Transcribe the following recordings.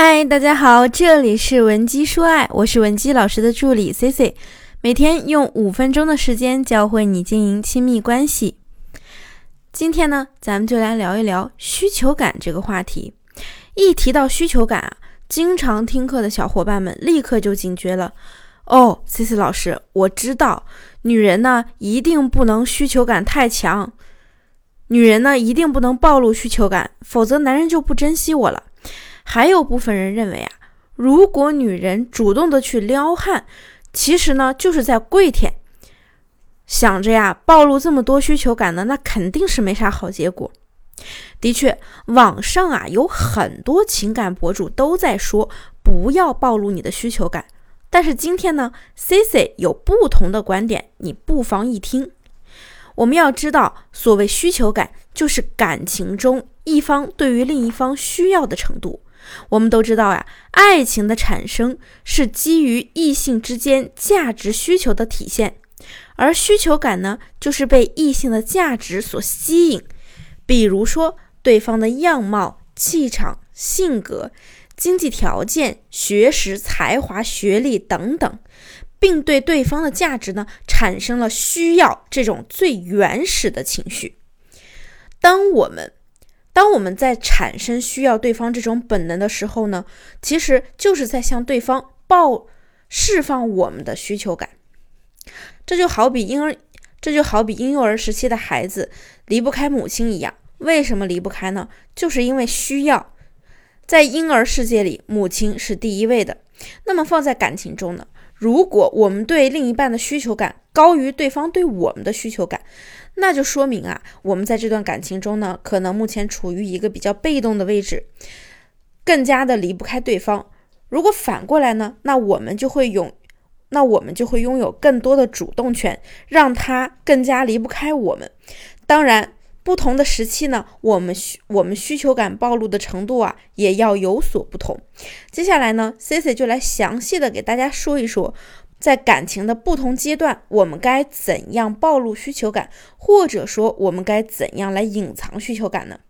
嗨，大家好，这里是文姬说爱，我是文姬老师的助理 C C，每天用五分钟的时间教会你经营亲密关系。今天呢，咱们就来聊一聊需求感这个话题。一提到需求感啊，经常听课的小伙伴们立刻就警觉了。哦，C C 老师，我知道，女人呢一定不能需求感太强，女人呢一定不能暴露需求感，否则男人就不珍惜我了。还有部分人认为啊，如果女人主动的去撩汉，其实呢就是在跪舔，想着呀暴露这么多需求感呢，那肯定是没啥好结果。的确，网上啊有很多情感博主都在说不要暴露你的需求感，但是今天呢，Cici 有不同的观点，你不妨一听。我们要知道，所谓需求感，就是感情中一方对于另一方需要的程度。我们都知道呀，爱情的产生是基于异性之间价值需求的体现，而需求感呢，就是被异性的价值所吸引。比如说，对方的样貌、气场、性格、经济条件、学识、才华、学历等等，并对对方的价值呢，产生了需要这种最原始的情绪。当我们当我们在产生需要对方这种本能的时候呢，其实就是在向对方报释放我们的需求感。这就好比婴儿，这就好比婴幼儿时期的孩子离不开母亲一样。为什么离不开呢？就是因为需要。在婴儿世界里，母亲是第一位的。那么放在感情中呢？如果我们对另一半的需求感高于对方对我们的需求感，那就说明啊，我们在这段感情中呢，可能目前处于一个比较被动的位置，更加的离不开对方。如果反过来呢，那我们就会拥，那我们就会拥有更多的主动权，让他更加离不开我们。当然，不同的时期呢，我们需我们需求感暴露的程度啊，也要有所不同。接下来呢，C C 就来详细的给大家说一说。在感情的不同阶段，我们该怎样暴露需求感，或者说我们该怎样来隐藏需求感呢？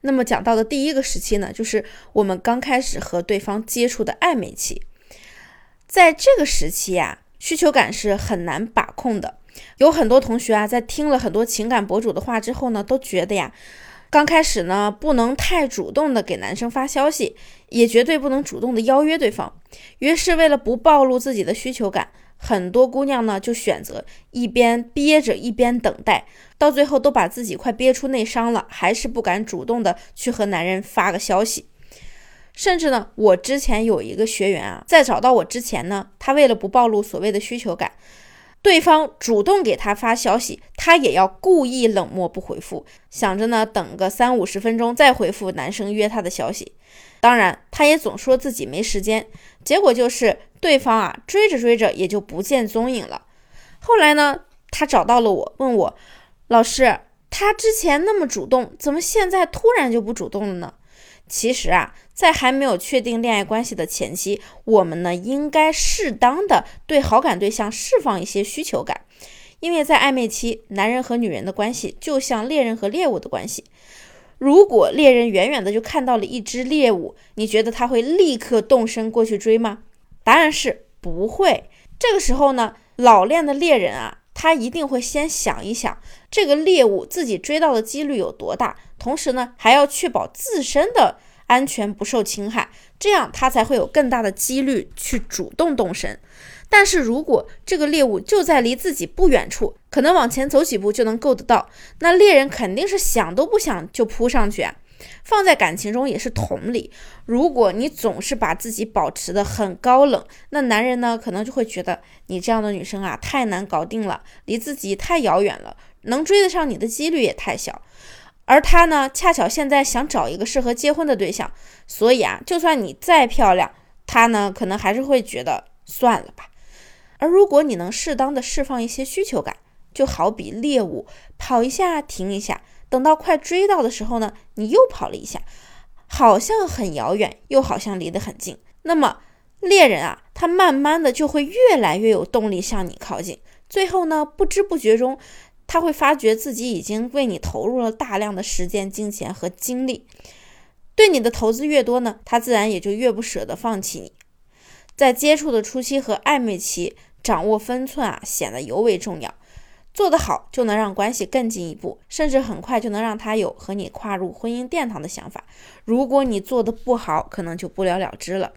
那么讲到的第一个时期呢，就是我们刚开始和对方接触的暧昧期。在这个时期呀，需求感是很难把控的。有很多同学啊，在听了很多情感博主的话之后呢，都觉得呀。刚开始呢，不能太主动的给男生发消息，也绝对不能主动的邀约对方。于是，为了不暴露自己的需求感，很多姑娘呢就选择一边憋着一边等待，到最后都把自己快憋出内伤了，还是不敢主动的去和男人发个消息。甚至呢，我之前有一个学员啊，在找到我之前呢，他为了不暴露所谓的需求感。对方主动给他发消息，他也要故意冷漠不回复，想着呢等个三五十分钟再回复男生约他的消息。当然，他也总说自己没时间，结果就是对方啊追着追着也就不见踪影了。后来呢，他找到了我，问我老师，他之前那么主动，怎么现在突然就不主动了呢？其实啊，在还没有确定恋爱关系的前期，我们呢应该适当的对好感对象释放一些需求感，因为在暧昧期，男人和女人的关系就像猎人和猎物的关系。如果猎人远远的就看到了一只猎物，你觉得他会立刻动身过去追吗？答案是不会。这个时候呢，老练的猎人啊，他一定会先想一想这个猎物自己追到的几率有多大。同时呢，还要确保自身的安全不受侵害，这样他才会有更大的几率去主动动身。但是如果这个猎物就在离自己不远处，可能往前走几步就能够得到，那猎人肯定是想都不想就扑上去啊。放在感情中也是同理，如果你总是把自己保持的很高冷，那男人呢可能就会觉得你这样的女生啊太难搞定了，离自己太遥远了，能追得上你的几率也太小。而他呢，恰巧现在想找一个适合结婚的对象，所以啊，就算你再漂亮，他呢可能还是会觉得算了吧。而如果你能适当的释放一些需求感，就好比猎物跑一下停一下，等到快追到的时候呢，你又跑了一下，好像很遥远，又好像离得很近。那么猎人啊，他慢慢的就会越来越有动力向你靠近，最后呢，不知不觉中。他会发觉自己已经为你投入了大量的时间、金钱和精力，对你的投资越多呢，他自然也就越不舍得放弃你。在接触的初期和暧昧期，掌握分寸啊，显得尤为重要。做得好，就能让关系更进一步，甚至很快就能让他有和你跨入婚姻殿堂的想法。如果你做的不好，可能就不了了之了。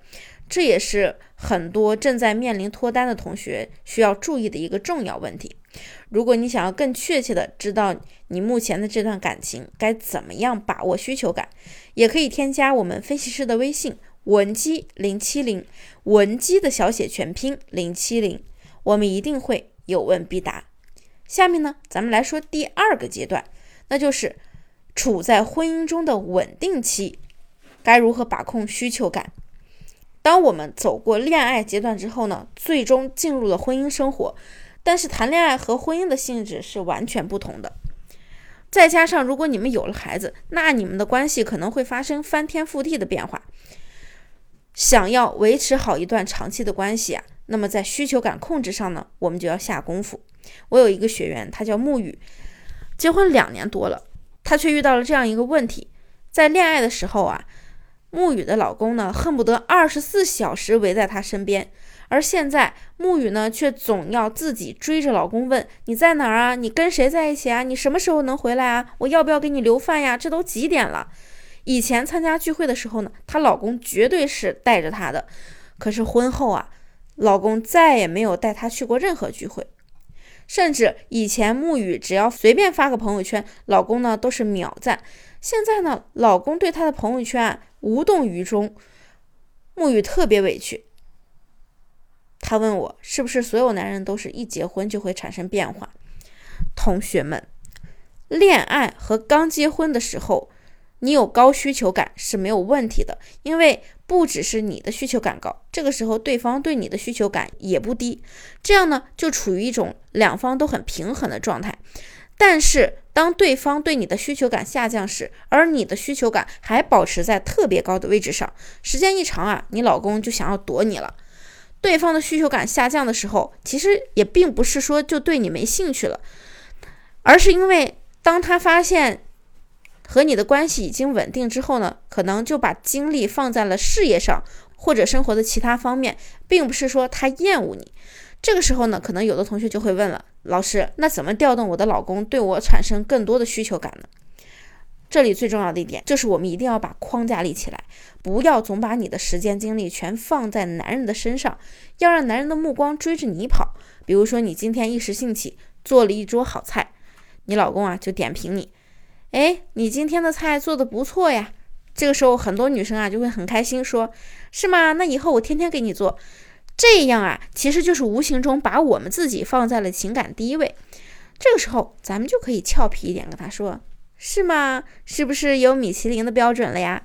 这也是很多正在面临脱单的同学需要注意的一个重要问题。如果你想要更确切的知道你目前的这段感情该怎么样把握需求感，也可以添加我们分析师的微信。文姬零七零，文姬的小写全拼零七零，我们一定会有问必答。下面呢，咱们来说第二个阶段，那就是处在婚姻中的稳定期，该如何把控需求感？当我们走过恋爱阶段之后呢，最终进入了婚姻生活，但是谈恋爱和婚姻的性质是完全不同的。再加上如果你们有了孩子，那你们的关系可能会发生翻天覆地的变化。想要维持好一段长期的关系啊，那么在需求感控制上呢，我们就要下功夫。我有一个学员，他叫沐雨，结婚两年多了，他却遇到了这样一个问题：在恋爱的时候啊，沐雨的老公呢恨不得二十四小时围在她身边，而现在沐雨呢却总要自己追着老公问你在哪儿啊？你跟谁在一起啊？你什么时候能回来啊？我要不要给你留饭呀？这都几点了？以前参加聚会的时候呢，她老公绝对是带着她的。可是婚后啊，老公再也没有带她去过任何聚会。甚至以前沐雨只要随便发个朋友圈，老公呢都是秒赞。现在呢，老公对她的朋友圈啊无动于衷，沐雨特别委屈。她问我，是不是所有男人都是一结婚就会产生变化？同学们，恋爱和刚结婚的时候。你有高需求感是没有问题的，因为不只是你的需求感高，这个时候对方对你的需求感也不低，这样呢就处于一种两方都很平衡的状态。但是当对方对你的需求感下降时，而你的需求感还保持在特别高的位置上，时间一长啊，你老公就想要躲你了。对方的需求感下降的时候，其实也并不是说就对你没兴趣了，而是因为当他发现。和你的关系已经稳定之后呢，可能就把精力放在了事业上或者生活的其他方面，并不是说他厌恶你。这个时候呢，可能有的同学就会问了，老师，那怎么调动我的老公对我产生更多的需求感呢？这里最重要的一点就是我们一定要把框架立起来，不要总把你的时间精力全放在男人的身上，要让男人的目光追着你跑。比如说你今天一时兴起做了一桌好菜，你老公啊就点评你。哎，你今天的菜做的不错呀！这个时候，很多女生啊就会很开心，说是吗？那以后我天天给你做，这样啊，其实就是无形中把我们自己放在了情感第一位。这个时候，咱们就可以俏皮一点跟他说，是吗？是不是有米其林的标准了呀？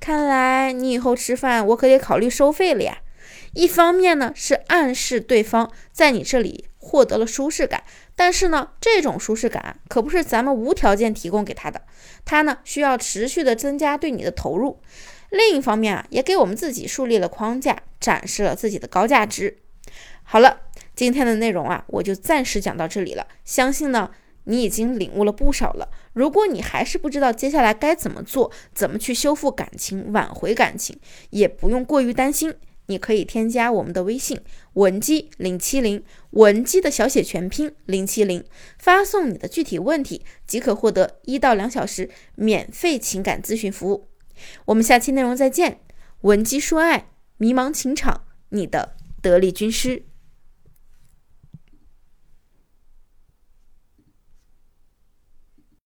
看来你以后吃饭，我可得考虑收费了呀。一方面呢，是暗示对方在你这里获得了舒适感。但是呢，这种舒适感可不是咱们无条件提供给他的，他呢需要持续的增加对你的投入。另一方面啊，也给我们自己树立了框架，展示了自己的高价值。好了，今天的内容啊，我就暂时讲到这里了。相信呢，你已经领悟了不少了。如果你还是不知道接下来该怎么做，怎么去修复感情、挽回感情，也不用过于担心。你可以添加我们的微信文姬零七零，文姬的小写全拼零七零，发送你的具体问题，即可获得一到两小时免费情感咨询服务。我们下期内容再见，文姬说爱，迷茫情场，你的得力军师。